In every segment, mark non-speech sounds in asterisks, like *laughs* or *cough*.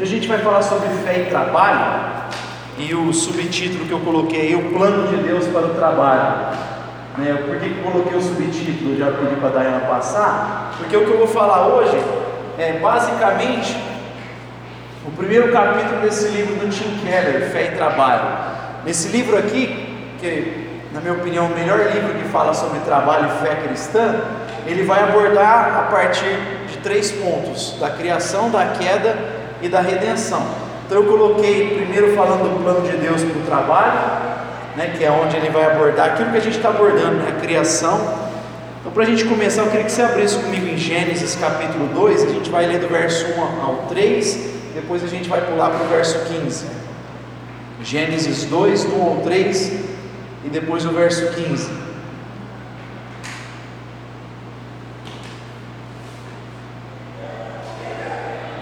Hoje a gente vai falar sobre fé e trabalho, e o subtítulo que eu coloquei, o plano de Deus para o trabalho. Né? Por que, coloquei o subtítulo? Eu já pedi para a Dayana passar, porque o que eu vou falar hoje é basicamente o primeiro capítulo desse livro do Tim Keller, Fé e Trabalho. Nesse livro aqui, que na minha opinião é o melhor livro que fala sobre trabalho e fé cristã, ele vai abordar a partir de três pontos: da criação, da queda e da redenção. Então eu coloquei primeiro falando do plano de Deus para o trabalho, né, que é onde ele vai abordar aquilo que a gente está abordando, né, a criação. Então, para a gente começar, eu queria que você abrisse comigo em Gênesis capítulo 2, a gente vai ler do verso 1 ao 3, depois a gente vai pular para o verso 15. Gênesis 2, do 1 ao 3, e depois o verso 15.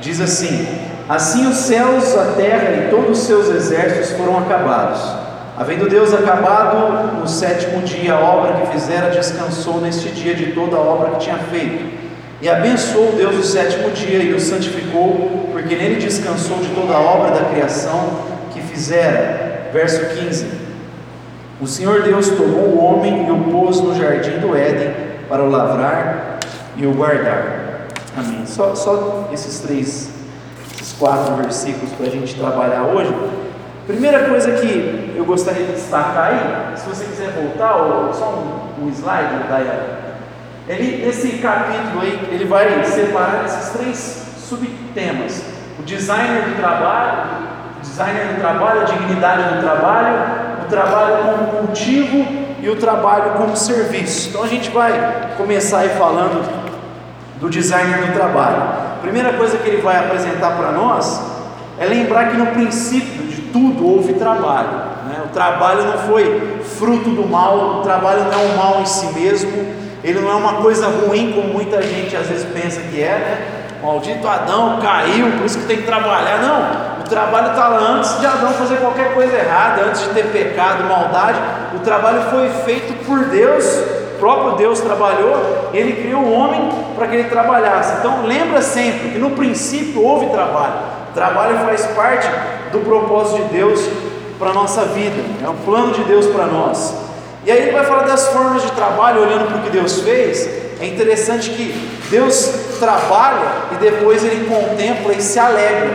Diz assim: Assim os céus, a terra e todos os seus exércitos foram acabados. Havendo Deus acabado no sétimo dia a obra que fizera, descansou neste dia de toda a obra que tinha feito. E abençoou Deus o sétimo dia e o santificou, porque nele descansou de toda a obra da criação que fizera. Verso 15: O Senhor Deus tomou o homem e o pôs no jardim do Éden para o lavrar e o guardar. Amém. Só, só esses três, esses quatro versículos para a gente trabalhar hoje. Primeira coisa que eu gostaria de destacar aí, se você quiser voltar, ou só um, um slide, Dayana. Ele, esse capítulo aí, ele vai separar esses três subtemas: o designer do trabalho, o designer do trabalho, a dignidade do trabalho, o trabalho como cultivo e o trabalho como serviço. Então a gente vai começar aí falando do designer do trabalho. A primeira coisa que ele vai apresentar para nós é lembrar que no princípio de tudo houve trabalho. Né? O trabalho não foi fruto do mal, o trabalho não é um mal em si mesmo, ele não é uma coisa ruim como muita gente às vezes pensa que é, né? Maldito Adão caiu, por isso que tem que trabalhar. Não, o trabalho está lá antes de Adão fazer qualquer coisa errada, antes de ter pecado, maldade. O trabalho foi feito por Deus o próprio Deus trabalhou, ele criou o homem para que ele trabalhasse. Então lembra sempre que no princípio houve trabalho. Trabalho faz parte do propósito de Deus para a nossa vida, é um plano de Deus para nós. E aí ele vai falar das formas de trabalho, olhando para o que Deus fez. É interessante que Deus trabalha e depois ele contempla e se alegra,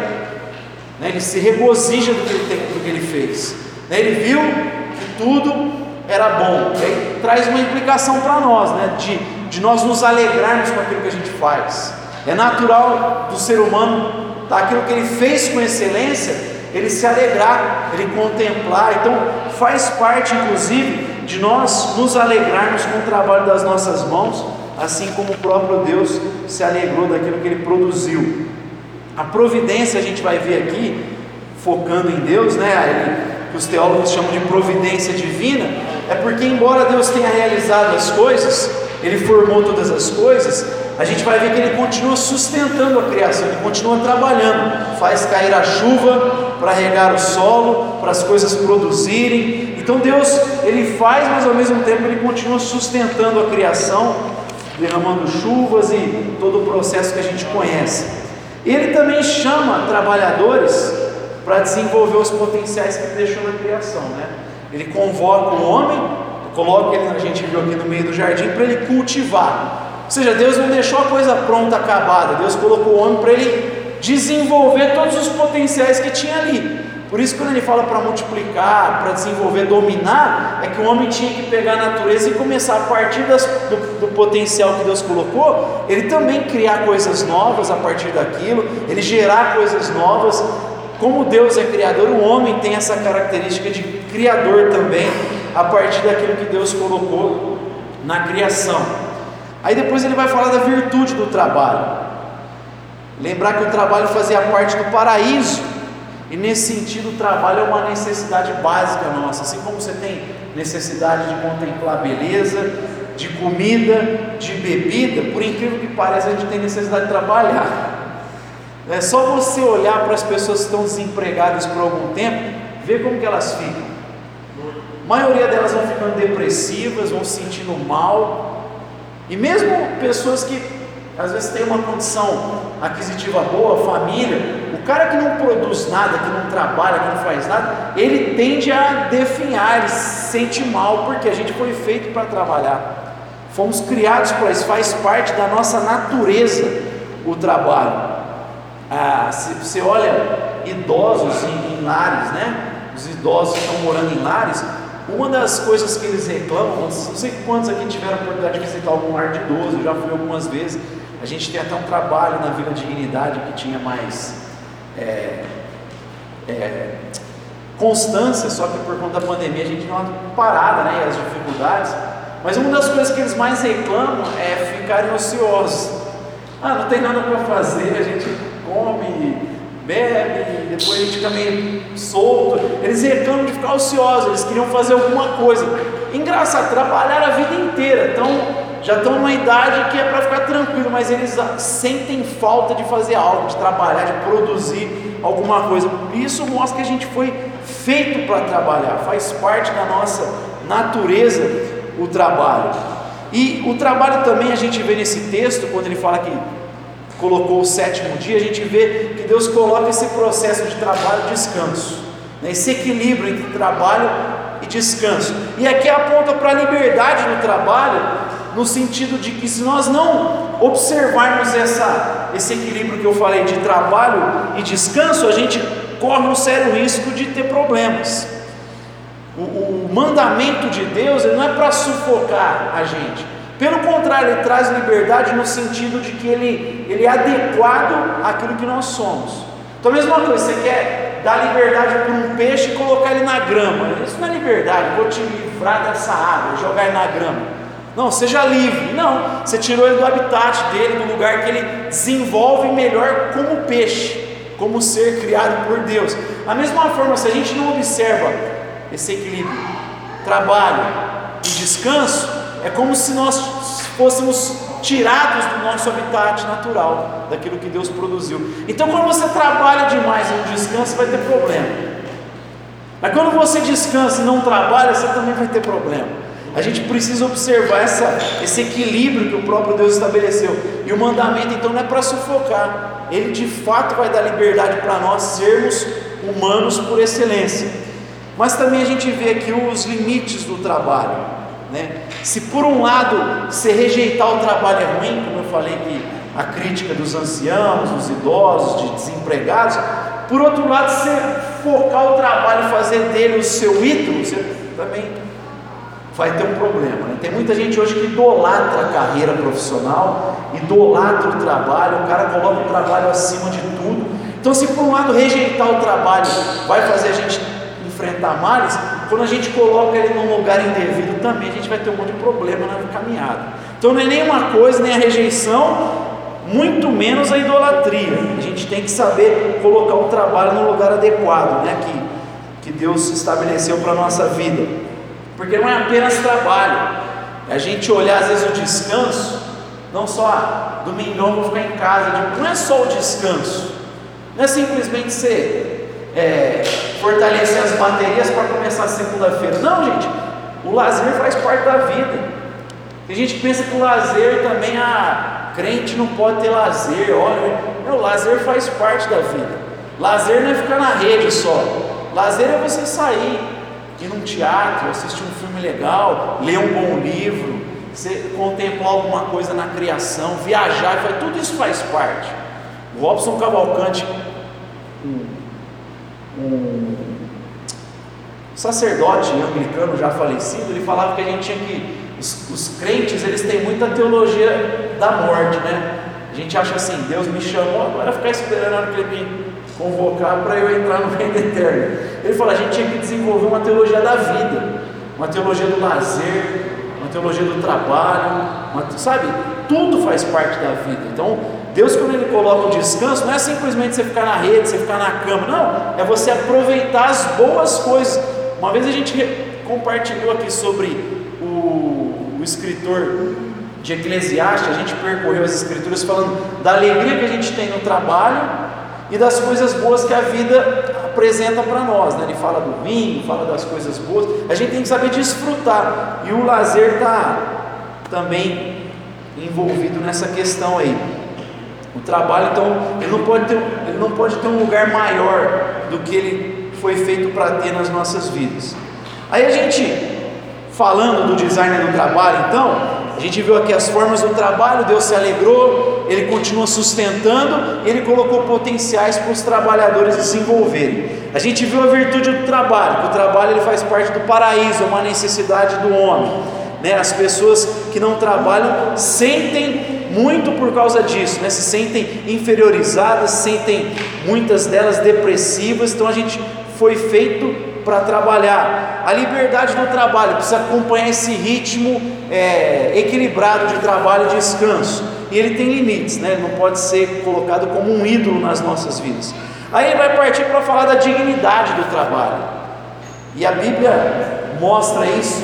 né? ele se regozija do que ele, tem, do que ele fez. Né? Ele viu que tudo era bom. E aí traz uma implicação para nós, né? De, de nós nos alegrarmos com aquilo que a gente faz. É natural do ser humano, tá? aquilo que ele fez com excelência, ele se alegrar, ele contemplar. Então, faz parte, inclusive, de nós nos alegrarmos com o trabalho das nossas mãos, assim como o próprio Deus se alegrou daquilo que ele produziu. A providência a gente vai ver aqui, focando em Deus, né? Que os teólogos chamam de providência divina, é porque, embora Deus tenha realizado as coisas, Ele formou todas as coisas, a gente vai ver que Ele continua sustentando a criação, Ele continua trabalhando, faz cair a chuva para regar o solo, para as coisas produzirem. Então Deus, Ele faz, mas ao mesmo tempo Ele continua sustentando a criação, derramando chuvas e todo o processo que a gente conhece. Ele também chama trabalhadores para desenvolver os potenciais que deixou na criação, né? Ele convoca o homem, coloca ele, a gente viu aqui no meio do jardim, para ele cultivar. Ou seja, Deus não deixou a coisa pronta, acabada. Deus colocou o homem para ele desenvolver todos os potenciais que tinha ali. Por isso, quando ele fala para multiplicar, para desenvolver, dominar, é que o homem tinha que pegar a natureza e começar a partir das, do, do, potencial que Deus colocou, ele também criar coisas novas a partir daquilo, ele gerar coisas novas, como Deus é criador, o homem tem essa característica de criador também, a partir daquilo que Deus colocou na criação. Aí depois ele vai falar da virtude do trabalho. Lembrar que o trabalho fazia parte do paraíso. E nesse sentido, o trabalho é uma necessidade básica nossa. Assim como você tem necessidade de contemplar beleza, de comida, de bebida, por incrível que pareça, a gente tem necessidade de trabalhar. É só você olhar para as pessoas que estão desempregadas por algum tempo, ver como que elas ficam. A maioria delas vão ficando depressivas, vão se sentindo mal. E mesmo pessoas que às vezes tem uma condição aquisitiva boa, família, o cara que não produz nada, que não trabalha, que não faz nada, ele tende a definhar, ele se sente mal, porque a gente foi feito para trabalhar. Fomos criados para isso, faz parte da nossa natureza o trabalho. Ah, se você olha idosos em, em lares, né? Os idosos que estão morando em lares, uma das coisas que eles reclamam, não sei quantos aqui tiveram a oportunidade de visitar algum lar de idoso, eu já fui algumas vezes. A gente tem até um trabalho na Vila Dignidade que tinha mais é, é, constância, só que por conta da pandemia a gente deu uma parada, né? As dificuldades. Mas uma das coisas que eles mais reclamam é ficarem ociosos. Ah, não tem nada para fazer, a gente come, bebe, depois a gente fica meio solto. Eles reclamam de ficar ociosos, eles queriam fazer alguma coisa. Engraçado, trabalhar a vida inteira, então já estão numa idade que é para ficar tranquilo, mas eles sentem falta de fazer algo, de trabalhar, de produzir alguma coisa. Isso mostra que a gente foi feito para trabalhar, faz parte da nossa natureza o trabalho. E o trabalho também a gente vê nesse texto, quando ele fala que colocou o sétimo dia, a gente vê que Deus coloca esse processo de trabalho e descanso, né? esse equilíbrio entre trabalho e descanso. E aqui aponta para a liberdade no trabalho, no sentido de que se nós não observarmos essa, esse equilíbrio que eu falei de trabalho e descanso, a gente corre um sério risco de ter problemas. O, o mandamento de Deus não é para sufocar a gente. Pelo contrário, ele traz liberdade no sentido de que ele, ele é adequado àquilo que nós somos. Então, a mesma coisa, você quer dar liberdade para um peixe e colocar ele na grama. Isso não é liberdade, vou te livrar dessa água, jogar ele na grama. Não, seja livre. Não, você tirou ele do habitat dele, do lugar que ele desenvolve melhor como peixe, como ser criado por Deus. Da mesma forma, se a gente não observa esse equilíbrio, trabalho e descanso, é como se nós fôssemos tirados do nosso habitat natural, daquilo que Deus produziu. Então, quando você trabalha demais e não descansa, vai ter problema. Mas quando você descansa e não trabalha, você também vai ter problema. A gente precisa observar essa, esse equilíbrio que o próprio Deus estabeleceu. E o mandamento, então, não é para sufocar, ele de fato vai dar liberdade para nós sermos humanos por excelência. Mas também a gente vê aqui os limites do trabalho. Né? Se por um lado se rejeitar o trabalho é ruim, como eu falei que a crítica dos anciãos, dos idosos, de desempregados, por outro lado, se focar o trabalho fazer dele o seu ídolo, você também vai ter um problema. Né? Tem muita gente hoje que idolatra a carreira profissional, idolatra o trabalho, o cara coloca o trabalho acima de tudo. Então, se por um lado rejeitar o trabalho vai fazer a gente enfrentar males, quando a gente coloca ele num lugar indevido também, a gente vai ter um monte de problema na caminhada. Então não é nem uma coisa, nem a rejeição, muito menos a idolatria. A gente tem que saber colocar o trabalho no lugar adequado, né? Que, que Deus estabeleceu para a nossa vida. Porque não é apenas trabalho, a gente olhar às vezes o descanso, não só ah, domingão vou ficar em casa, não é só o descanso, não é simplesmente ser é, fortalecer as baterias para começar segunda-feira. Não, gente, o lazer faz parte da vida. Tem gente que pensa que o lazer também, ah, crente não pode ter lazer. Olha, o lazer faz parte da vida. Lazer não é ficar na rede só. Lazer é você sair, ir num teatro, assistir um filme legal, ler um bom livro, você contemplar alguma coisa na criação, viajar, tudo isso faz parte. O Robson Cavalcante, um um sacerdote anglicano já falecido, ele falava que a gente tinha que os, os, crentes eles têm muita teologia da morte, né? A gente acha assim, Deus me chamou, agora ficar esperando a hora que ele me convocar para eu entrar no reino eterno. Ele fala, a gente tinha que desenvolver uma teologia da vida, uma teologia do lazer, uma teologia do trabalho, uma, sabe? Tudo faz parte da vida. Então, Deus, quando Ele coloca o descanso, não é simplesmente você ficar na rede, você ficar na cama, não, é você aproveitar as boas coisas. Uma vez a gente compartilhou aqui sobre o, o escritor de Eclesiastes, a gente percorreu as escrituras falando da alegria que a gente tem no trabalho e das coisas boas que a vida apresenta para nós. Né? Ele fala do vinho, fala das coisas boas, a gente tem que saber desfrutar, e o lazer está também envolvido nessa questão aí. O trabalho, então, ele não pode ter, ele não pode ter um lugar maior do que ele foi feito para ter nas nossas vidas. Aí a gente, falando do design do trabalho, então, a gente viu aqui as formas do trabalho, Deus se alegrou, Ele continua sustentando, Ele colocou potenciais para os trabalhadores desenvolverem. A gente viu a virtude do trabalho, que o trabalho ele faz parte do paraíso, é uma necessidade do homem. Né? As pessoas que não trabalham sentem muito por causa disso, né? se sentem inferiorizadas, sentem muitas delas depressivas, então a gente foi feito para trabalhar. A liberdade do trabalho precisa acompanhar esse ritmo é, equilibrado de trabalho e descanso. E ele tem limites, né? ele não pode ser colocado como um ídolo nas nossas vidas. Aí ele vai partir para falar da dignidade do trabalho. E a Bíblia mostra isso,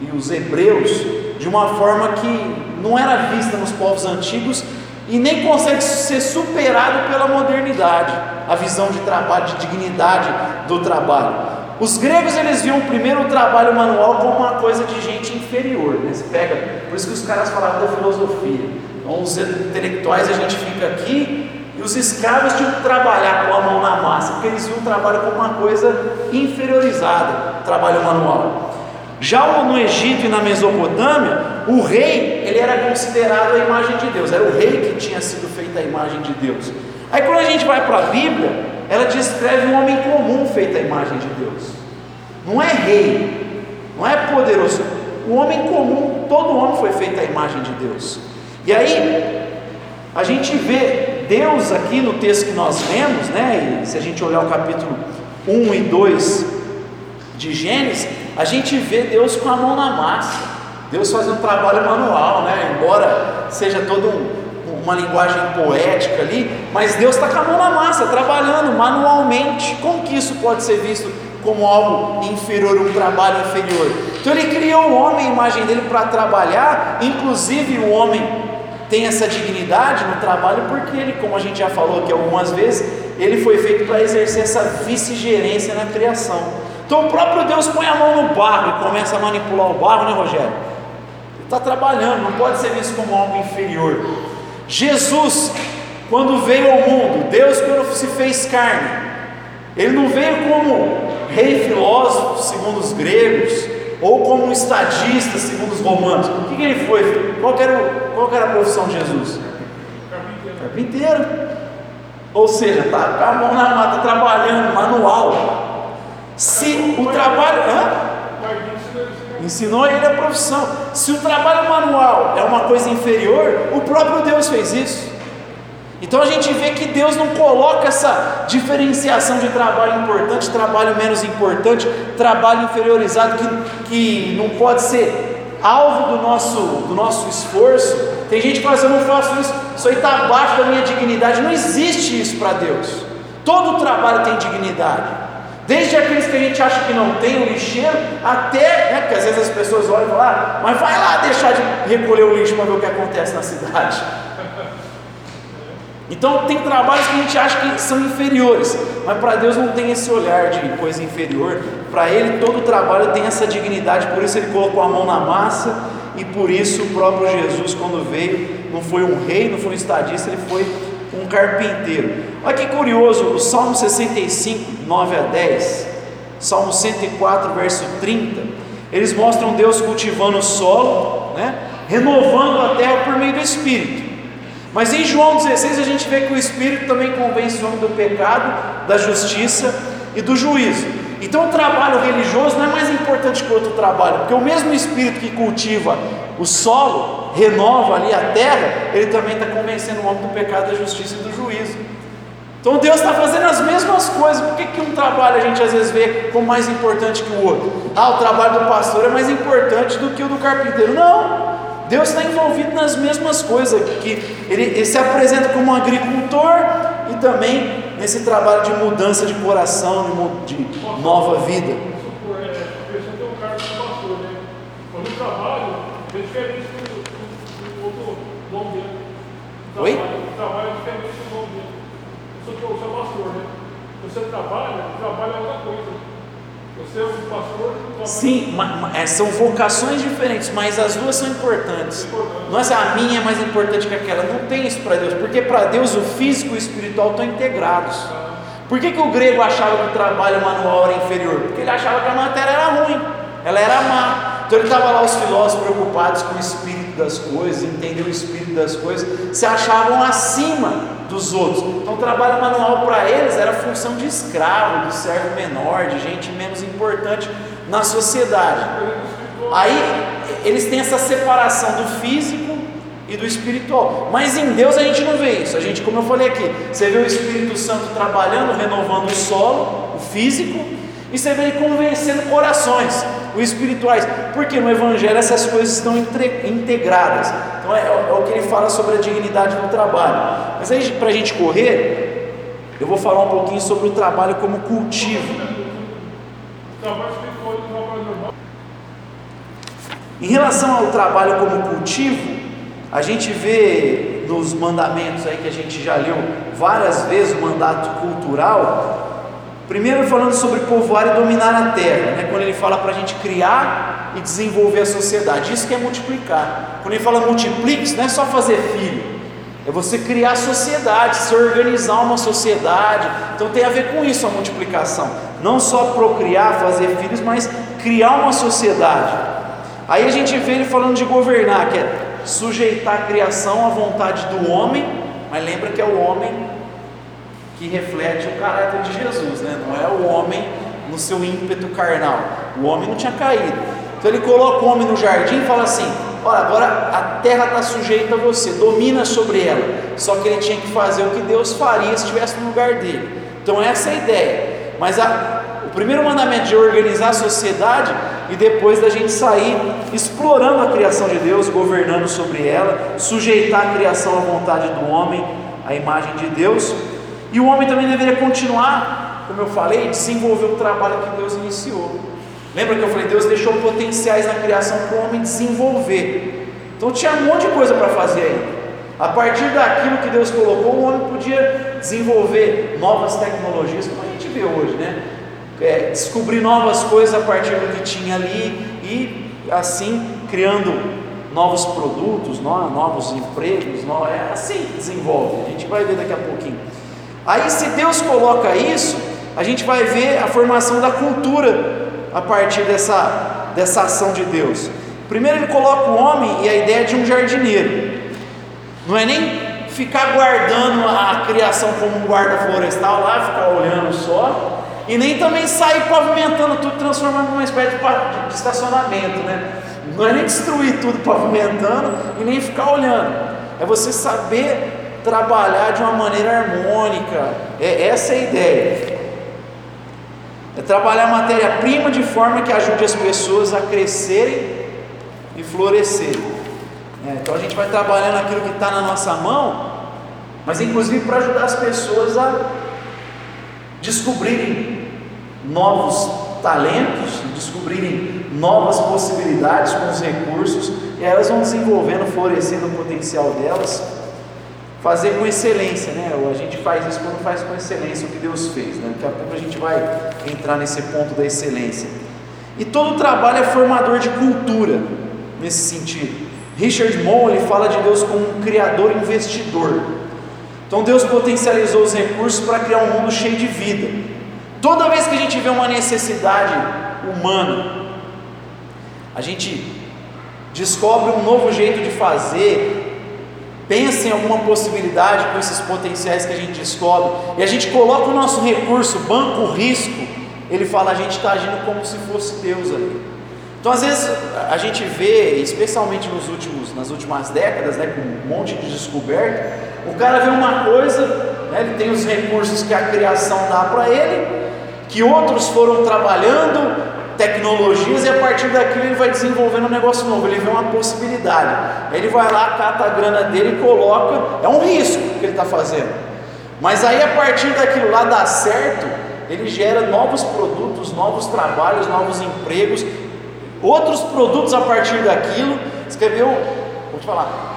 e os hebreus, de uma forma que não era vista nos povos antigos e nem consegue ser superado pela modernidade, a visão de trabalho, de dignidade do trabalho. Os gregos eles viam primeiro o trabalho manual como uma coisa de gente inferior, né? Você pega, por isso que os caras falavam da filosofia. Então, os intelectuais a gente fica aqui e os escravos tinham que trabalhar com a mão na massa, porque eles viam o trabalho como uma coisa inferiorizada, trabalho manual. Já no Egito e na Mesopotâmia, o rei ele era considerado a imagem de Deus, era o rei que tinha sido feita a imagem de Deus. Aí quando a gente vai para a Bíblia, ela descreve um homem comum feito a imagem de Deus. Não é rei, não é poderoso. O homem comum, todo homem foi feito a imagem de Deus. E aí a gente vê Deus aqui no texto que nós lemos, né? E se a gente olhar o capítulo 1 e 2 de Gênesis, a gente vê Deus com a mão na massa, Deus fazendo um trabalho manual, né? embora seja todo um, uma linguagem poética ali, mas Deus está com a mão na massa, trabalhando manualmente. Como que isso pode ser visto como algo inferior, um trabalho inferior? Então ele criou o homem, a imagem dele, para trabalhar, inclusive o homem tem essa dignidade no trabalho, porque ele, como a gente já falou aqui algumas vezes, ele foi feito para exercer essa vice-gerência na criação. Então o próprio Deus põe a mão no barro e começa a manipular o barro, né, Rogério? Ele está trabalhando, não pode ser visto como algo inferior. Jesus, quando veio ao mundo, Deus, quando se fez carne, ele não veio como rei filósofo, segundo os gregos, ou como um estadista, segundo os romanos. O que, que ele foi? Qual era, qual era a profissão de Jesus? Carpinteiro. Carpinteiro. Ou seja, está com a mão na mata, trabalhando, manual. Se o trabalho. Hã? Ensinou ele a profissão. Se o trabalho manual é uma coisa inferior, o próprio Deus fez isso. Então a gente vê que Deus não coloca essa diferenciação de trabalho importante, trabalho menos importante, trabalho inferiorizado, que, que não pode ser alvo do nosso, do nosso esforço. Tem gente que fala assim: eu não faço isso, isso aí está abaixo da minha dignidade. Não existe isso para Deus. Todo trabalho tem dignidade. Desde aqueles que a gente acha que não tem o lixeiro, até, né, porque às vezes as pessoas olham e falam, ah, mas vai lá deixar de recolher o lixo para ver o que acontece na cidade. *laughs* Então tem trabalhos que a gente acha que são inferiores, mas para Deus não tem esse olhar de coisa inferior. Para Ele todo trabalho tem essa dignidade, por isso Ele colocou a mão na massa e por isso o próprio Jesus, quando veio, não foi um rei, não foi um estadista, ele foi um carpinteiro. Olha que curioso, o Salmo 65, 9 a 10, Salmo 104, verso 30, eles mostram Deus cultivando o solo, né? renovando a terra por meio do Espírito. Mas em João 16 a gente vê que o Espírito também convence o homem do pecado, da justiça e do juízo. Então o trabalho religioso não é mais importante que outro trabalho, porque o mesmo Espírito que cultiva o solo, renova ali a terra, ele também está convencendo o homem do pecado, da justiça e do juízo. Então Deus está fazendo as mesmas coisas. Por que, que um trabalho a gente às vezes vê como mais importante que o outro? Ah, o trabalho do pastor é mais importante do que o do carpinteiro. Não! Deus está envolvido nas mesmas coisas. Que ele, ele se apresenta como um agricultor e também nesse trabalho de mudança de coração, de, de nova vida. Oi? O trabalho é diferente do nome dele. Eu sou, eu sou pastor, né? Você trabalha, trabalha é outra coisa. Você é um pastor? Sim, é, são vocações diferentes, mas as duas são importantes. Não é assim, a minha é mais importante que aquela. Não tem isso para Deus, porque para Deus o físico e o espiritual estão integrados. Por que, que o grego achava que o trabalho manual era inferior? Porque ele achava que a matéria era ruim, ela era má. Então ele estava lá, os filósofos preocupados com o espírito das coisas, entender o espírito das coisas, se achavam acima dos outros. Então, o trabalho manual para eles era função de escravo, de servo menor, de gente menos importante na sociedade. Aí eles têm essa separação do físico e do espiritual. Mas em Deus a gente não vê isso. A gente, como eu falei aqui, você vê o Espírito Santo trabalhando, renovando o solo, o físico, e você vê ele convencendo corações, os espirituais, porque no Evangelho essas coisas estão integradas. Então é, é, o que ele fala sobre a dignidade do trabalho. Mas aí, para a gente correr, eu vou falar um pouquinho sobre o trabalho como cultivo. Em relação ao trabalho como cultivo, a gente vê nos mandamentos aí que a gente já leu várias vezes o mandato cultural, Primeiro falando sobre povoar e dominar a terra, né? quando ele fala para a gente criar e desenvolver a sociedade, isso que é multiplicar. Quando ele fala multiplique, não é só fazer filho, é você criar sociedade, se organizar uma sociedade. Então tem a ver com isso a multiplicação. Não só procriar, fazer filhos, mas criar uma sociedade. Aí a gente vê ele falando de governar, que é sujeitar a criação à vontade do homem, mas lembra que é o homem que reflete o caráter de Jesus, né? não é o homem no seu ímpeto carnal. O homem não tinha caído. Então ele coloca o homem no jardim e fala assim: Olha, agora a terra está sujeita a você, domina sobre ela. Só que ele tinha que fazer o que Deus faria se estivesse no lugar dele. Então essa é a ideia. Mas a, o primeiro mandamento de organizar a sociedade e depois da gente sair explorando a criação de Deus, governando sobre ela, sujeitar a criação à vontade do homem, à imagem de Deus. E o homem também deveria continuar, como eu falei, desenvolver o trabalho que Deus iniciou. Lembra que eu falei, Deus deixou potenciais na criação para o homem desenvolver. Então tinha um monte de coisa para fazer ainda. A partir daquilo que Deus colocou, o homem podia desenvolver novas tecnologias, como a gente vê hoje, né? É, descobrir novas coisas a partir do que tinha ali e assim criando novos produtos, novos empregos, é assim que desenvolve. A gente vai ver daqui a pouquinho. Aí, se Deus coloca isso, a gente vai ver a formação da cultura a partir dessa, dessa ação de Deus. Primeiro, ele coloca o homem e a ideia de um jardineiro, não é nem ficar guardando a criação como um guarda florestal lá, ficar olhando só, e nem também sair pavimentando tudo, transformando numa espécie de estacionamento, né? Não é nem destruir tudo pavimentando e nem ficar olhando, é você saber trabalhar de uma maneira harmônica. É, essa é a ideia. É trabalhar a matéria-prima de forma que ajude as pessoas a crescerem e florescerem. É, então a gente vai trabalhando aquilo que está na nossa mão, mas inclusive para ajudar as pessoas a descobrirem novos talentos, descobrirem novas possibilidades com os recursos, e elas vão desenvolvendo, florescendo o potencial delas fazer com excelência, né? A gente faz isso quando faz com excelência o que Deus fez, né? Daqui a pouco a gente vai entrar nesse ponto da excelência. E todo trabalho é formador de cultura nesse sentido. Richard ele fala de Deus como um criador investidor. Então Deus potencializou os recursos para criar um mundo cheio de vida. Toda vez que a gente vê uma necessidade humana, a gente descobre um novo jeito de fazer, pensa em alguma possibilidade com esses potenciais que a gente descobre, e a gente coloca o nosso recurso, banco risco, ele fala, a gente está agindo como se fosse Deus ali. Então, às vezes, a gente vê, especialmente nos últimos, nas últimas décadas, né, com um monte de descoberta, o cara vê uma coisa, né, ele tem os recursos que a criação dá para ele, que outros foram trabalhando, tecnologias e a partir daquilo ele vai desenvolvendo um negócio novo, ele vê uma possibilidade. Aí ele vai lá, cata a grana dele e coloca, é um risco que ele está fazendo. Mas aí a partir daquilo lá dá certo, ele gera novos produtos, novos trabalhos, novos empregos, outros produtos a partir daquilo. Escreveu, vou te falar.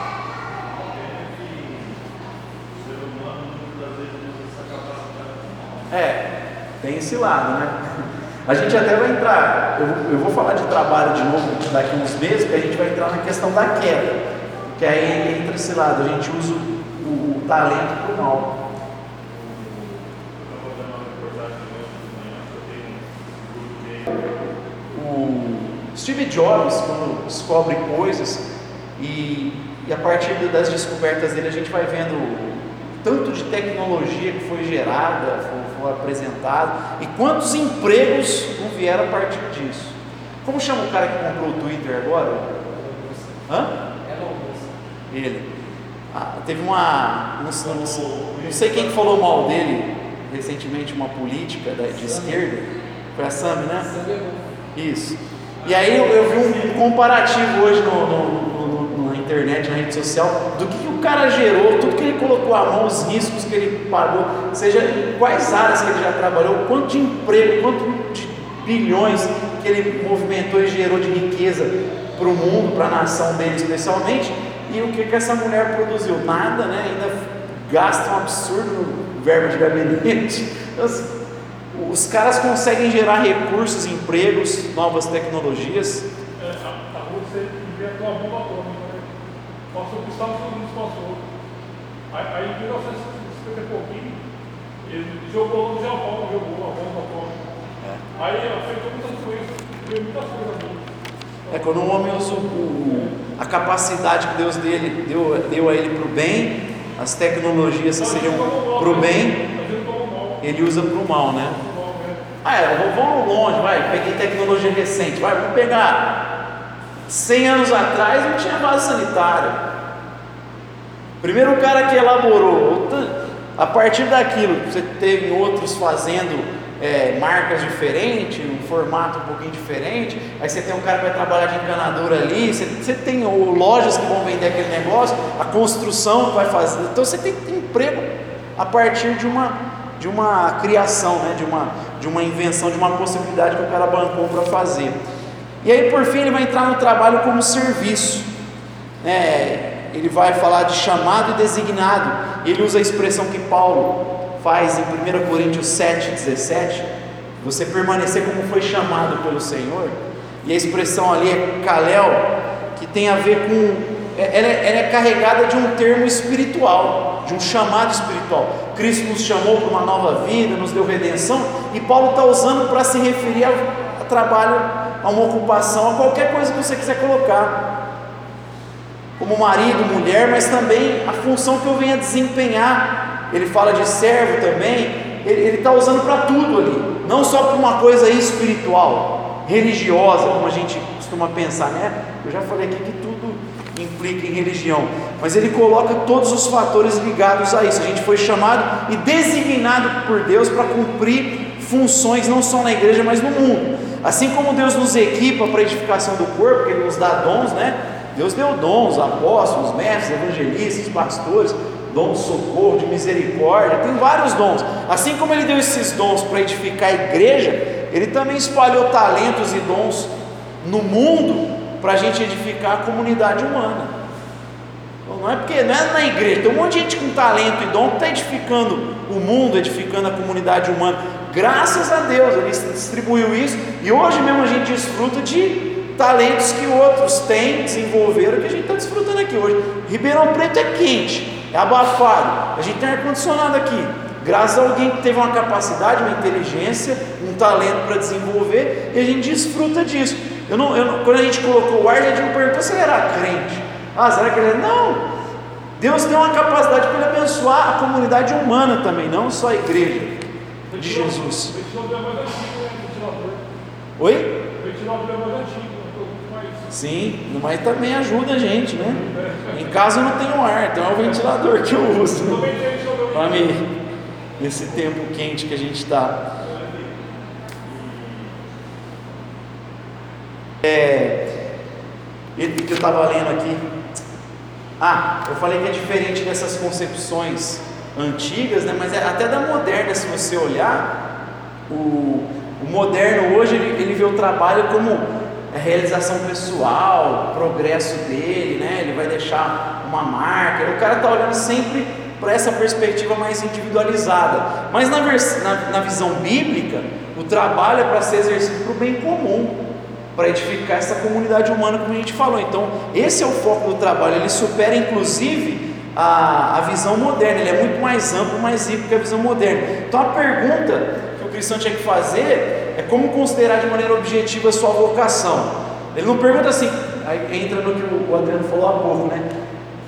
É, tem esse lado, né? *laughs* A gente até vai entrar, eu, eu vou falar de trabalho de novo daqui uns meses, porque a gente vai entrar na questão da queda. Que aí entra esse lado, a gente usa o, o, o talento para o mal. O Steve Jobs, quando descobre coisas, e, e a partir das descobertas dele a gente vai vendo tanto de tecnologia que foi gerada, foi, foi apresentado, e quantos empregos não vieram a partir disso. Como chama o cara que comprou o Twitter agora? Hã? Ele. Ah, teve uma. Não, não, não, sei quem falou mal dele recentemente, uma política da, de esquerda. Foi a Sam, né? Isso. E aí eu, eu vi um comparativo hoje no, no, no, na internet, na rede social, do que, que o cara gerou, tudo que ele colocou à mão, os riscos que ele pagou, seja em quais áreas que ele já trabalhou, quanto de emprego, quanto de bilhões que ele movimentou e gerou de riqueza para o mundo, para a nação dele especialmente, e o que, que essa mulher produziu? Nada, né? Ainda gasta um absurdo no verbo de gabinete. *laughs* Os, os caras conseguem gerar recursos, empregos, novas tecnologias. É, a, a Rússia inventou a bomba atômica, né? Passou por Estados Unidos, passou. Aí, aí em 1950 e pouquinho, ele jogou no Japão, jogou a bomba atômica. É. Aí afetou muitas coisas, deu muitas coisas. É quando um homem usa o, a capacidade que Deus dele, deu, deu a ele para o bem, as tecnologias que seriam para o bem, ele usa para o mal, né? Ah, é, vamos longe, vai, peguei tecnologia recente, vai, vamos pegar 100 anos atrás não tinha vaso sanitário. Primeiro o cara que elaborou, a partir daquilo, você teve outros fazendo é, marcas diferentes, um formato um pouquinho diferente. Aí você tem um cara que vai trabalhar de encanador ali, você, você tem lojas que vão vender aquele negócio, a construção que vai fazer. Então você tem, tem emprego a partir de uma, de uma criação, né? de, uma, de uma invenção, de uma possibilidade que o cara bancou para fazer. E aí por fim ele vai entrar no trabalho como serviço. É, ele vai falar de chamado e designado. Ele usa a expressão que Paulo faz em 1 Coríntios 7, 17, você permanecer como foi chamado pelo Senhor, e a expressão ali é Kalel, que tem a ver com. É, ela é, ela é carregada de um termo espiritual, de um chamado espiritual. Cristo nos chamou para uma nova vida, nos deu redenção, e Paulo está usando para se referir a, a trabalho, a uma ocupação, a qualquer coisa que você quiser colocar como marido, mulher, mas também a função que eu venha desempenhar ele fala de servo também, ele está usando para tudo ali, não só para uma coisa espiritual, religiosa, como a gente costuma pensar, né? Eu já falei aqui que tudo implica em religião, mas ele coloca todos os fatores ligados a isso. A gente foi chamado e designado por Deus para cumprir funções não só na igreja, mas no mundo. Assim como Deus nos equipa para a edificação do corpo, porque Ele nos dá dons, né? Deus deu dons, apóstolos, mestres, evangelistas, pastores, dom de socorro, de misericórdia, tem vários dons. Assim como ele deu esses dons para edificar a igreja, ele também espalhou talentos e dons no mundo para a gente edificar a comunidade humana. Então, não é porque não é na igreja, tem um monte de gente com talento e dom que está edificando o mundo, edificando a comunidade humana. Graças a Deus, ele distribuiu isso e hoje mesmo a gente desfruta de talentos que outros têm, desenvolveram, que a gente está desfrutando aqui hoje. Ribeirão Preto é quente, é abafado. A gente tem ar-condicionado aqui. Graças a alguém que teve uma capacidade, uma inteligência, um talento para desenvolver, e a gente desfruta disso. Eu não, eu não, quando a gente colocou o ar, a gente não perguntou se ele era crente. Ah, será que ele é? Não! Deus tem uma capacidade para ele abençoar a comunidade humana também, não só a igreja de Jesus. Oi? Sim, mas também ajuda a gente, né? Em casa eu não tenho ar, então é o ventilador que eu uso. Para mim, nesse tempo quente que a gente está. É, que eu estava lendo aqui. Ah, eu falei que é diferente dessas concepções antigas, né? Mas é até da moderna, se você olhar, o, o moderno hoje ele, ele vê o trabalho como a realização pessoal, o progresso dele, né? Ele vai deixar uma marca. O cara está olhando sempre para essa perspectiva mais individualizada. Mas na, na, na visão bíblica, o trabalho é para ser exercido para o bem comum, para edificar essa comunidade humana, como a gente falou. Então, esse é o foco do trabalho, ele supera inclusive a, a visão moderna, ele é muito mais amplo, mais rico que a visão moderna. Então, a pergunta que o cristão tinha que fazer é como considerar de maneira objetiva a sua vocação. Ele não pergunta assim, aí entra no que o Adriano falou há pouco, né?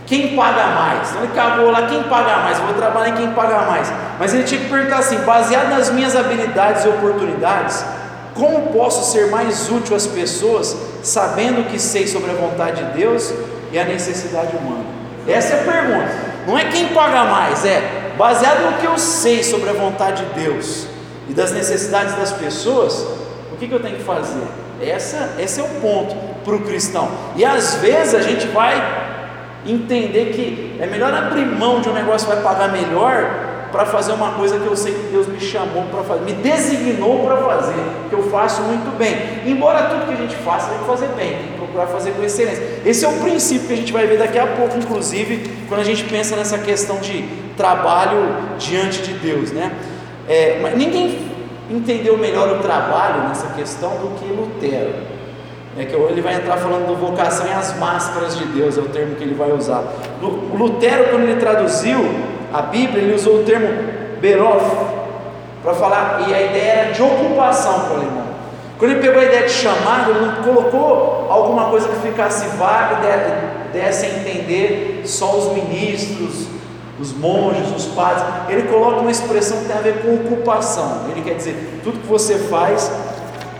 Quem paga mais? Então ele acabou lá, quem paga mais? Eu vou trabalhar em quem paga mais. Mas ele tinha que perguntar assim: baseado nas minhas habilidades e oportunidades, como posso ser mais útil às pessoas, sabendo que sei sobre a vontade de Deus e a necessidade humana? Essa é a pergunta. Não é quem paga mais, é baseado no que eu sei sobre a vontade de Deus e das necessidades das pessoas, o que, que eu tenho que fazer? Essa, esse é o ponto para o cristão. E às vezes a gente vai entender que é melhor abrir mão de um negócio que vai pagar melhor para fazer uma coisa que eu sei que Deus me chamou para fazer, me designou para fazer, que eu faço muito bem. Embora tudo que a gente faça, tem que fazer bem, tem que procurar fazer com excelência. Esse é o princípio que a gente vai ver daqui a pouco, inclusive, quando a gente pensa nessa questão de trabalho diante de Deus, né? É, mas ninguém entendeu melhor o trabalho nessa questão do que Lutero. É que ele vai entrar falando do vocação e as máscaras de Deus, é o termo que ele vai usar. Lutero, quando ele traduziu a Bíblia, ele usou o termo berof para falar, e a ideia era de ocupação para o alemão. Quando ele pegou a ideia de chamado, ele não colocou alguma coisa que ficasse vaga e desse a entender só os ministros, os monges, os padres. Ele coloca uma expressão que tem a ver com ocupação. Ele quer dizer, tudo que você faz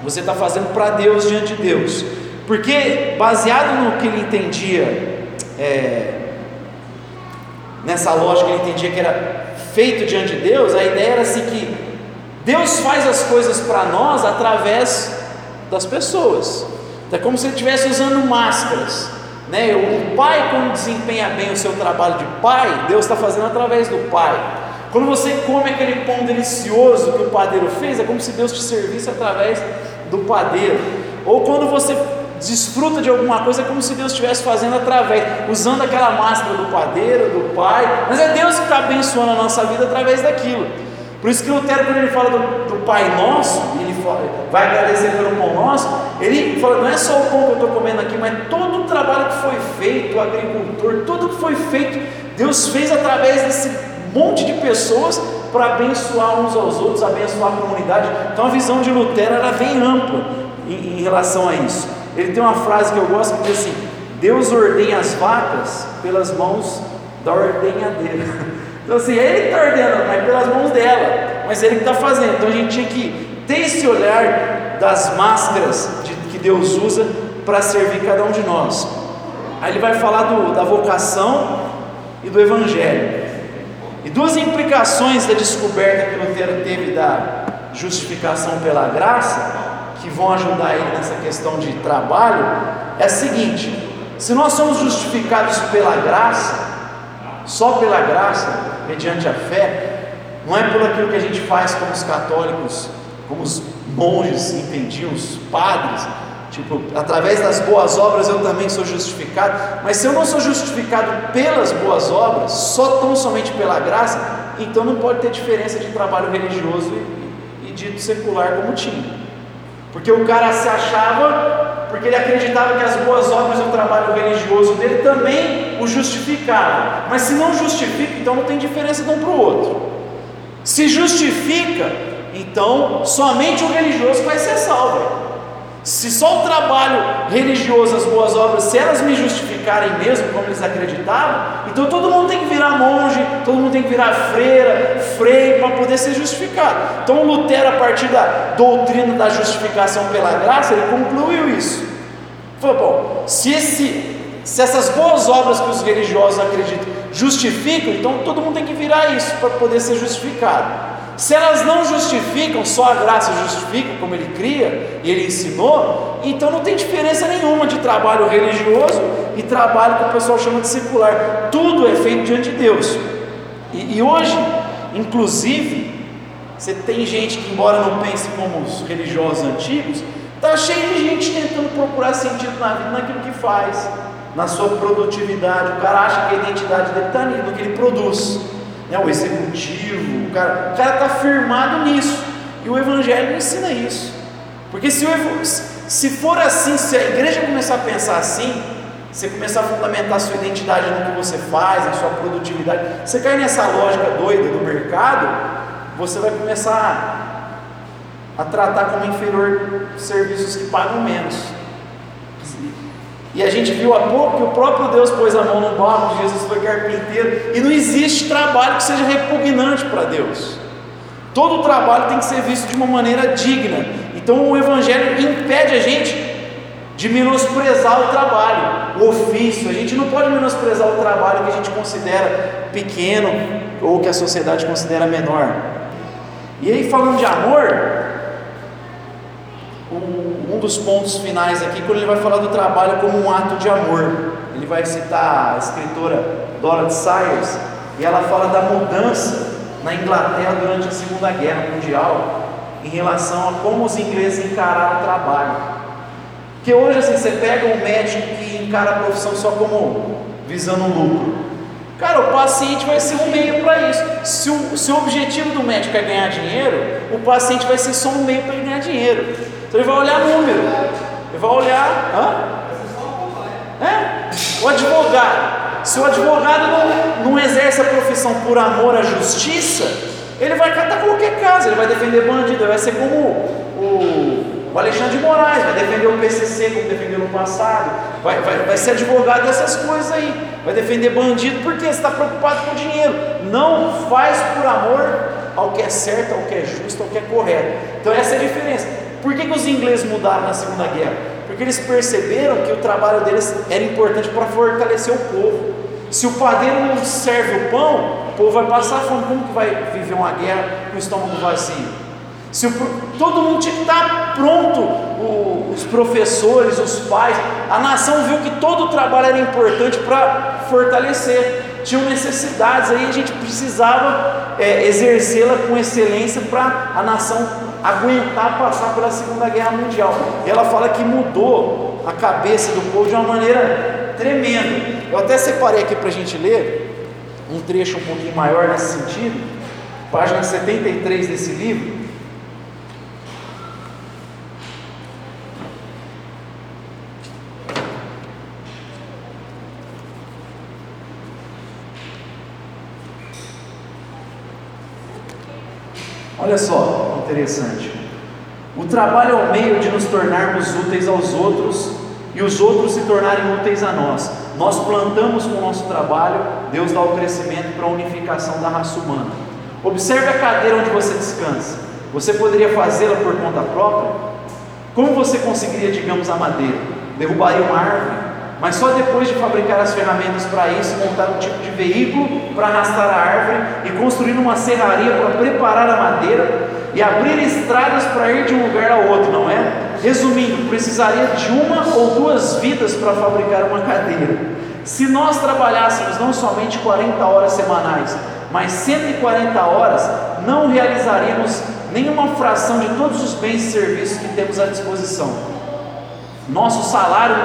você está fazendo para Deus diante de Deus. Porque, baseado no que ele entendia, é, nessa lógica, ele entendia que era feito diante de Deus, a ideia era assim que Deus faz as coisas para nós através das pessoas. É como se ele estivesse usando máscaras. Né? O pai, quando desempenha bem o seu trabalho de pai, Deus está fazendo através do pai. Quando você come aquele pão delicioso que o padeiro fez, é como se Deus te servisse através do padeiro. Ou quando você desfruta de alguma coisa, é como se Deus estivesse fazendo através, usando aquela máscara do padeiro, do pai, mas é Deus que está abençoando a nossa vida através daquilo. Por isso que Lutero, quando ele fala do, do Pai Nosso, vai agradecer pelo pão nosso, ele fala, não é só o pão que eu estou comendo aqui, mas todo o trabalho que foi feito, o agricultor, tudo que foi feito, Deus fez através desse monte de pessoas para abençoar uns aos outros, abençoar a comunidade. Então a visão de Lutero era bem ampla em, em relação a isso. Ele tem uma frase que eu gosto que diz assim: Deus ordenha as vacas pelas mãos da ordenhadeira. *laughs* Então assim, ele está ordenando, mas pelas mãos dela, mas ele que está fazendo. Então a gente tinha que ter esse olhar das máscaras de, que Deus usa para servir cada um de nós. Aí ele vai falar do, da vocação e do evangelho. E duas implicações da descoberta que Lutero teve da justificação pela graça, que vão ajudar ele nessa questão de trabalho, é a seguinte: se nós somos justificados pela graça, só pela graça, mediante a fé, não é por aquilo que a gente faz como os católicos, como os monges entendiam, os padres, Tipo, através das boas obras eu também sou justificado. Mas se eu não sou justificado pelas boas obras, só tão somente pela graça, então não pode ter diferença de trabalho religioso e, e dito secular como tinha. Porque o cara se achava, porque ele acreditava que as boas obras e o trabalho religioso dele também o justificavam. Mas se não justifica, então não tem diferença de um para o outro. Se justifica, então somente o religioso vai ser salvo. Se só o trabalho religioso, as boas obras, se elas me justificarem mesmo, como eles acreditavam, então todo mundo tem que virar monge, todo mundo tem que virar freira, freio, para poder ser justificado. Então Lutero, a partir da doutrina da justificação pela graça, ele concluiu isso. Falou, bom, se, esse, se essas boas obras que os religiosos acreditam justificam, então todo mundo tem que virar isso para poder ser justificado. Se elas não justificam, só a graça justifica, como ele cria e ele ensinou, então não tem diferença nenhuma de trabalho religioso e trabalho que o pessoal chama de secular. Tudo é feito diante de Deus. E, e hoje, inclusive, você tem gente que, embora não pense como os religiosos antigos, está cheio de gente tentando procurar sentido na vida, naquilo que faz, na sua produtividade. O cara acha que a identidade dele está no que ele produz. Né, o executivo, o cara está firmado nisso. E o Evangelho ensina isso. Porque se, o, se for assim, se a igreja começar a pensar assim, você começar a fundamentar a sua identidade no que você faz, na sua produtividade, você cai nessa lógica doida do mercado, você vai começar a, a tratar como inferior serviços que pagam menos. E a gente viu há pouco que o próprio Deus pôs a mão no barro, Jesus foi carpinteiro, e não existe trabalho que seja repugnante para Deus. Todo trabalho tem que ser visto de uma maneira digna. Então o Evangelho impede a gente de menosprezar o trabalho, o ofício. A gente não pode menosprezar o trabalho que a gente considera pequeno ou que a sociedade considera menor. E aí, falando de amor, um dos pontos finais aqui, quando ele vai falar do trabalho como um ato de amor, ele vai citar a escritora Dorothy Sayers, e ela fala da mudança na Inglaterra durante a Segunda Guerra Mundial em relação a como os ingleses encararam o trabalho. Porque hoje assim, você pega um médico que encara a profissão só como visando um lucro. Cara, o paciente vai ser um meio para isso. Se o, se o objetivo do médico é ganhar dinheiro, o paciente vai ser só um meio para ganhar dinheiro. Então ele vai olhar número, ele vai olhar. Hã? É? O advogado. Se o advogado não, não exerce a profissão por amor à justiça, ele vai catar qualquer caso, ele vai defender bandido, ele vai ser como o, o Alexandre de Moraes, vai defender o PCC como defendeu no passado, vai, vai, vai ser advogado dessas coisas aí, vai defender bandido porque está preocupado com dinheiro, não faz por amor ao que é certo, ao que é justo, ao que é correto. Então essa é a diferença. Por que, que os ingleses mudaram na Segunda Guerra? Porque eles perceberam que o trabalho deles era importante para fortalecer o povo. Se o padeiro não serve o pão, o povo vai passar fome. Como que vai viver uma guerra com o estômago vazio? Se o, todo mundo tinha que estar pronto, o, os professores, os pais, a nação viu que todo o trabalho era importante para fortalecer. Tinham necessidades aí, a gente precisava é, exercê-la com excelência para a nação aguentar passar pela Segunda Guerra Mundial. E ela fala que mudou a cabeça do povo de uma maneira tremenda. Eu até separei aqui para a gente ler um trecho um pouquinho maior nesse sentido, página 73 desse livro. Olha só, interessante. O trabalho é o meio de nos tornarmos úteis aos outros e os outros se tornarem úteis a nós. Nós plantamos com o nosso trabalho, Deus dá o crescimento para a unificação da raça humana. Observe a cadeira onde você descansa. Você poderia fazê-la por conta própria? Como você conseguiria, digamos, a madeira? Derrubaria uma árvore? Mas só depois de fabricar as ferramentas para isso, montar um tipo de veículo para arrastar a árvore e construir uma serraria para preparar a madeira e abrir estradas para ir de um lugar ao outro, não é? Resumindo, precisaria de uma ou duas vidas para fabricar uma cadeira. Se nós trabalhássemos não somente 40 horas semanais, mas 140 horas, não realizaríamos nenhuma fração de todos os bens e serviços que temos à disposição. Nosso salário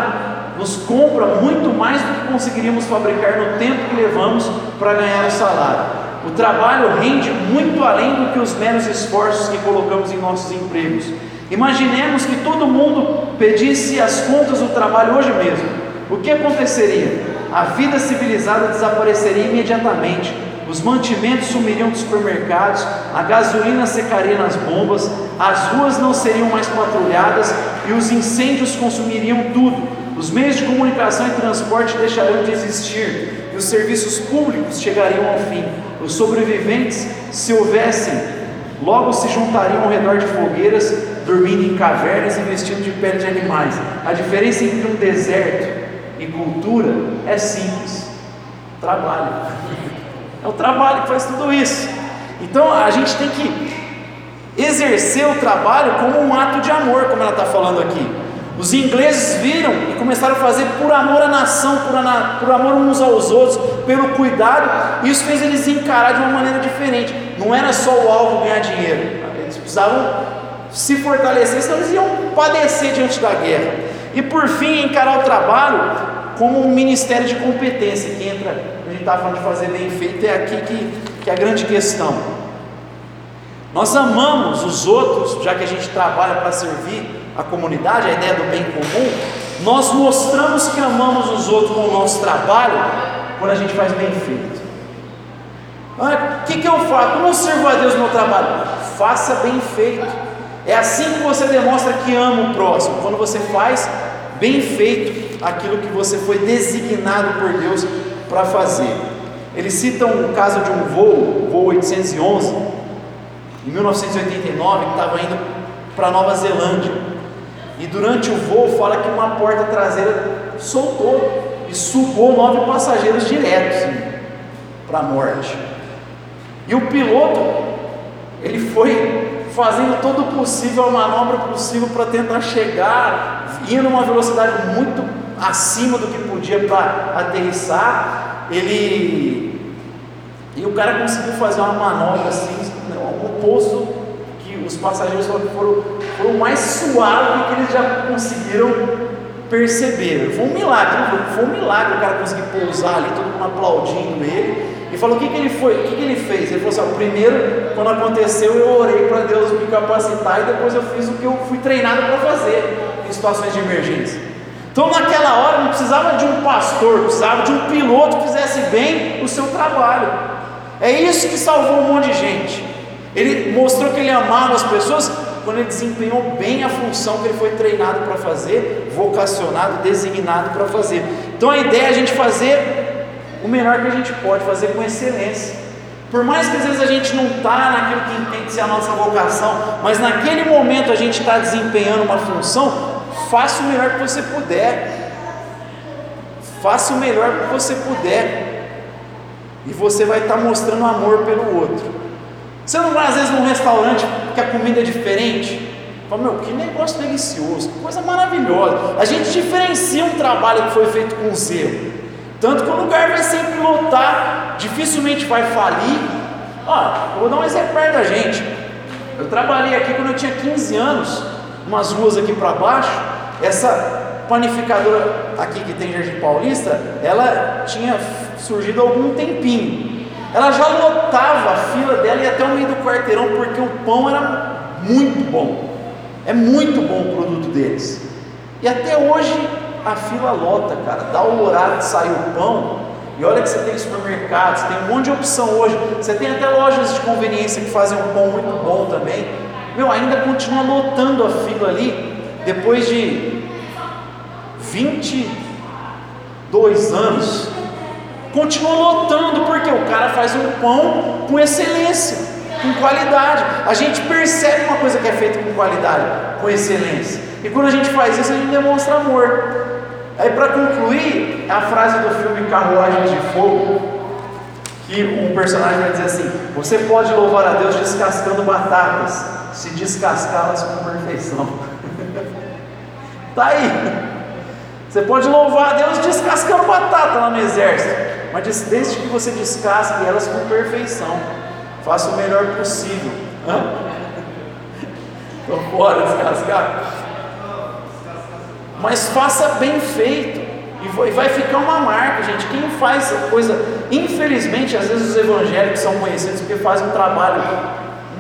nos compra muito mais do que conseguiríamos fabricar no tempo que levamos para ganhar o salário. O trabalho rende muito além do que os meros esforços que colocamos em nossos empregos. Imaginemos que todo mundo pedisse as contas do trabalho hoje mesmo. O que aconteceria? A vida civilizada desapareceria imediatamente. Os mantimentos sumiriam dos supermercados, a gasolina secaria nas bombas, as ruas não seriam mais patrulhadas e os incêndios consumiriam tudo. Os meios de comunicação e transporte deixariam de existir e os serviços públicos chegariam ao fim. Os sobreviventes, se houvessem, logo se juntariam ao redor de fogueiras, dormindo em cavernas e vestindo de pele de animais. A diferença entre um deserto e cultura é simples: trabalho. É o trabalho que faz tudo isso. Então a gente tem que exercer o trabalho como um ato de amor, como ela está falando aqui. Os ingleses viram e começaram a fazer por amor à nação, por, por amor uns aos outros, pelo cuidado. Isso fez eles encarar de uma maneira diferente. Não era só o alvo ganhar dinheiro. Eles precisavam se fortalecer, senão eles iam padecer diante da guerra. E por fim, encarar o trabalho como um ministério de competência que entra. Está falando de fazer bem feito, é aqui que que é a grande questão. Nós amamos os outros, já que a gente trabalha para servir a comunidade, a ideia do bem comum. Nós mostramos que amamos os outros com o nosso trabalho quando a gente faz bem feito. O que, que eu faço? Como eu sirvo a Deus no meu trabalho? Faça bem feito. É assim que você demonstra que ama o próximo, quando você faz bem feito aquilo que você foi designado por Deus para fazer. Eles citam o caso de um voo, voo 811, em 1989, que estava indo para Nova Zelândia. E durante o voo fala que uma porta traseira soltou e sugou nove passageiros diretos para a morte. E o piloto, ele foi fazendo todo o possível, a manobra possível para tentar chegar, ia numa velocidade muito acima do que podia para aterrissar. Ele e o cara conseguiu fazer uma manobra assim, o oposto que os passageiros foram, foram mais suave que eles já conseguiram perceber. Foi um milagre, foi um milagre o cara conseguir pousar ali, todo mundo aplaudindo ele. E falou: o que, que ele foi? O que, que ele fez? Ele falou assim: primeiro, quando aconteceu, eu orei para Deus me capacitar e depois eu fiz o que eu fui treinado para fazer em situações de emergência. Então, naquela hora, não precisava de um pastor, precisava de um piloto que fizesse bem o seu trabalho. É isso que salvou um monte de gente. Ele mostrou que ele amava as pessoas quando ele desempenhou bem a função que ele foi treinado para fazer, vocacionado, designado para fazer. Então a ideia é a gente fazer o melhor que a gente pode, fazer com excelência. Por mais que às vezes a gente não está naquilo que entende ser a nossa vocação, mas naquele momento a gente está desempenhando uma função, faça o melhor que você puder. Faça o melhor que você puder. E você vai estar mostrando amor pelo outro. Você não vai às vezes num restaurante que a comida é diferente? Fala, meu, que negócio delicioso, que coisa maravilhosa. A gente diferencia um trabalho que foi feito com zelo. Tanto que o lugar vai sempre lotar, dificilmente vai falir. Ó, vou dar um exemplo perto da gente. Eu trabalhei aqui quando eu tinha 15 anos, umas ruas aqui para baixo. Essa panificadora aqui que tem Jardim Paulista, ela tinha surgido há algum tempinho. Ela já lotava a fila dela e até o meio do quarteirão, porque o pão era muito bom. É muito bom o produto deles. E até hoje a fila lota, cara. Dá o horário de sair o pão. E olha que você tem supermercados, tem um monte de opção hoje. Você tem até lojas de conveniência que fazem um pão muito bom também. Meu, ainda continua lotando a fila ali, depois de 22 anos continua lotando, porque o cara faz um pão com excelência, com qualidade. A gente percebe uma coisa que é feita com qualidade, com excelência. E quando a gente faz isso, a gente demonstra amor. Aí para concluir, a frase do filme Carruagens de Fogo, que um personagem vai dizer assim: Você pode louvar a Deus descascando batatas, se descascá-las com perfeição. *laughs* tá aí. Você pode louvar a Deus descascando batata lá no exército mas desde que você descasque elas com perfeição, faça o melhor possível. Então, *laughs* bora descascar. Mas faça bem feito, e vai ficar uma marca, gente. Quem faz essa coisa, infelizmente, às vezes os evangélicos são conhecidos porque fazem um trabalho,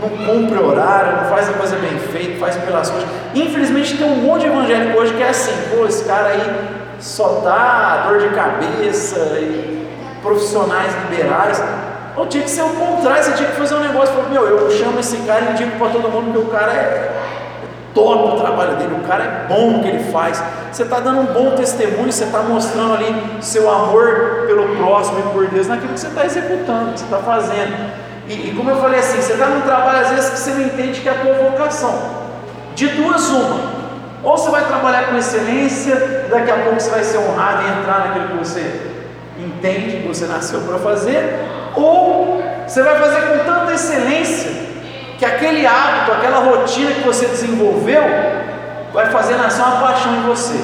não cumpre horário, não faz a coisa bem feita, faz pelas coisas. Infelizmente, tem um monte de evangélico hoje que é assim: pô, esse cara aí só dá dor de cabeça e profissionais liberais. Ou tinha que ser o contrário, você tinha que fazer um negócio, meu, eu chamo esse cara e indico para todo mundo que o cara é top o trabalho dele, o cara é bom no que ele faz. Você está dando um bom testemunho, você está mostrando ali seu amor pelo próximo e por Deus naquilo que você está executando, que você está fazendo. E, e, como eu falei assim, você está num trabalho às vezes que você não entende que é a tua vocação. De duas uma. Ou você vai trabalhar com excelência, daqui a pouco você vai ser honrado e entrar naquilo que você entende que você nasceu para fazer, ou você vai fazer com tanta excelência que aquele hábito, aquela rotina que você desenvolveu, vai fazer nascer uma paixão em você.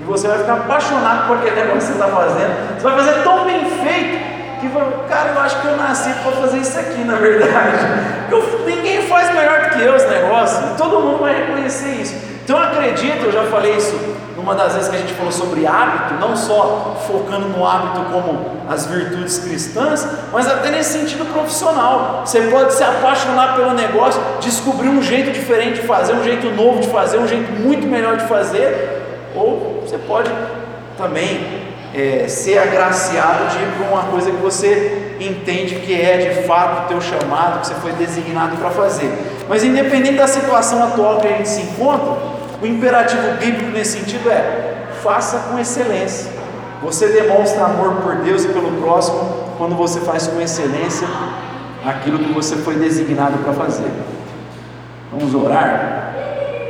E você vai ficar apaixonado por aquele negócio que você está fazendo. Você vai fazer tão bem feito que cara, eu acho que eu nasci para fazer isso aqui, na verdade. *laughs* Eu, ninguém faz melhor do que eu esse negócio, todo mundo vai reconhecer isso. Então acredito, eu já falei isso numa das vezes que a gente falou sobre hábito, não só focando no hábito como as virtudes cristãs, mas até nesse sentido profissional. Você pode se apaixonar pelo negócio, descobrir um jeito diferente de fazer, um jeito novo de fazer, um jeito muito melhor de fazer, ou você pode também é, ser agraciado de ir para uma coisa que você entende que é de fato o teu chamado, que você foi designado para fazer. Mas independente da situação atual que a gente se encontra, o imperativo bíblico nesse sentido é: faça com excelência. Você demonstra amor por Deus e pelo próximo quando você faz com excelência aquilo que você foi designado para fazer. Vamos orar?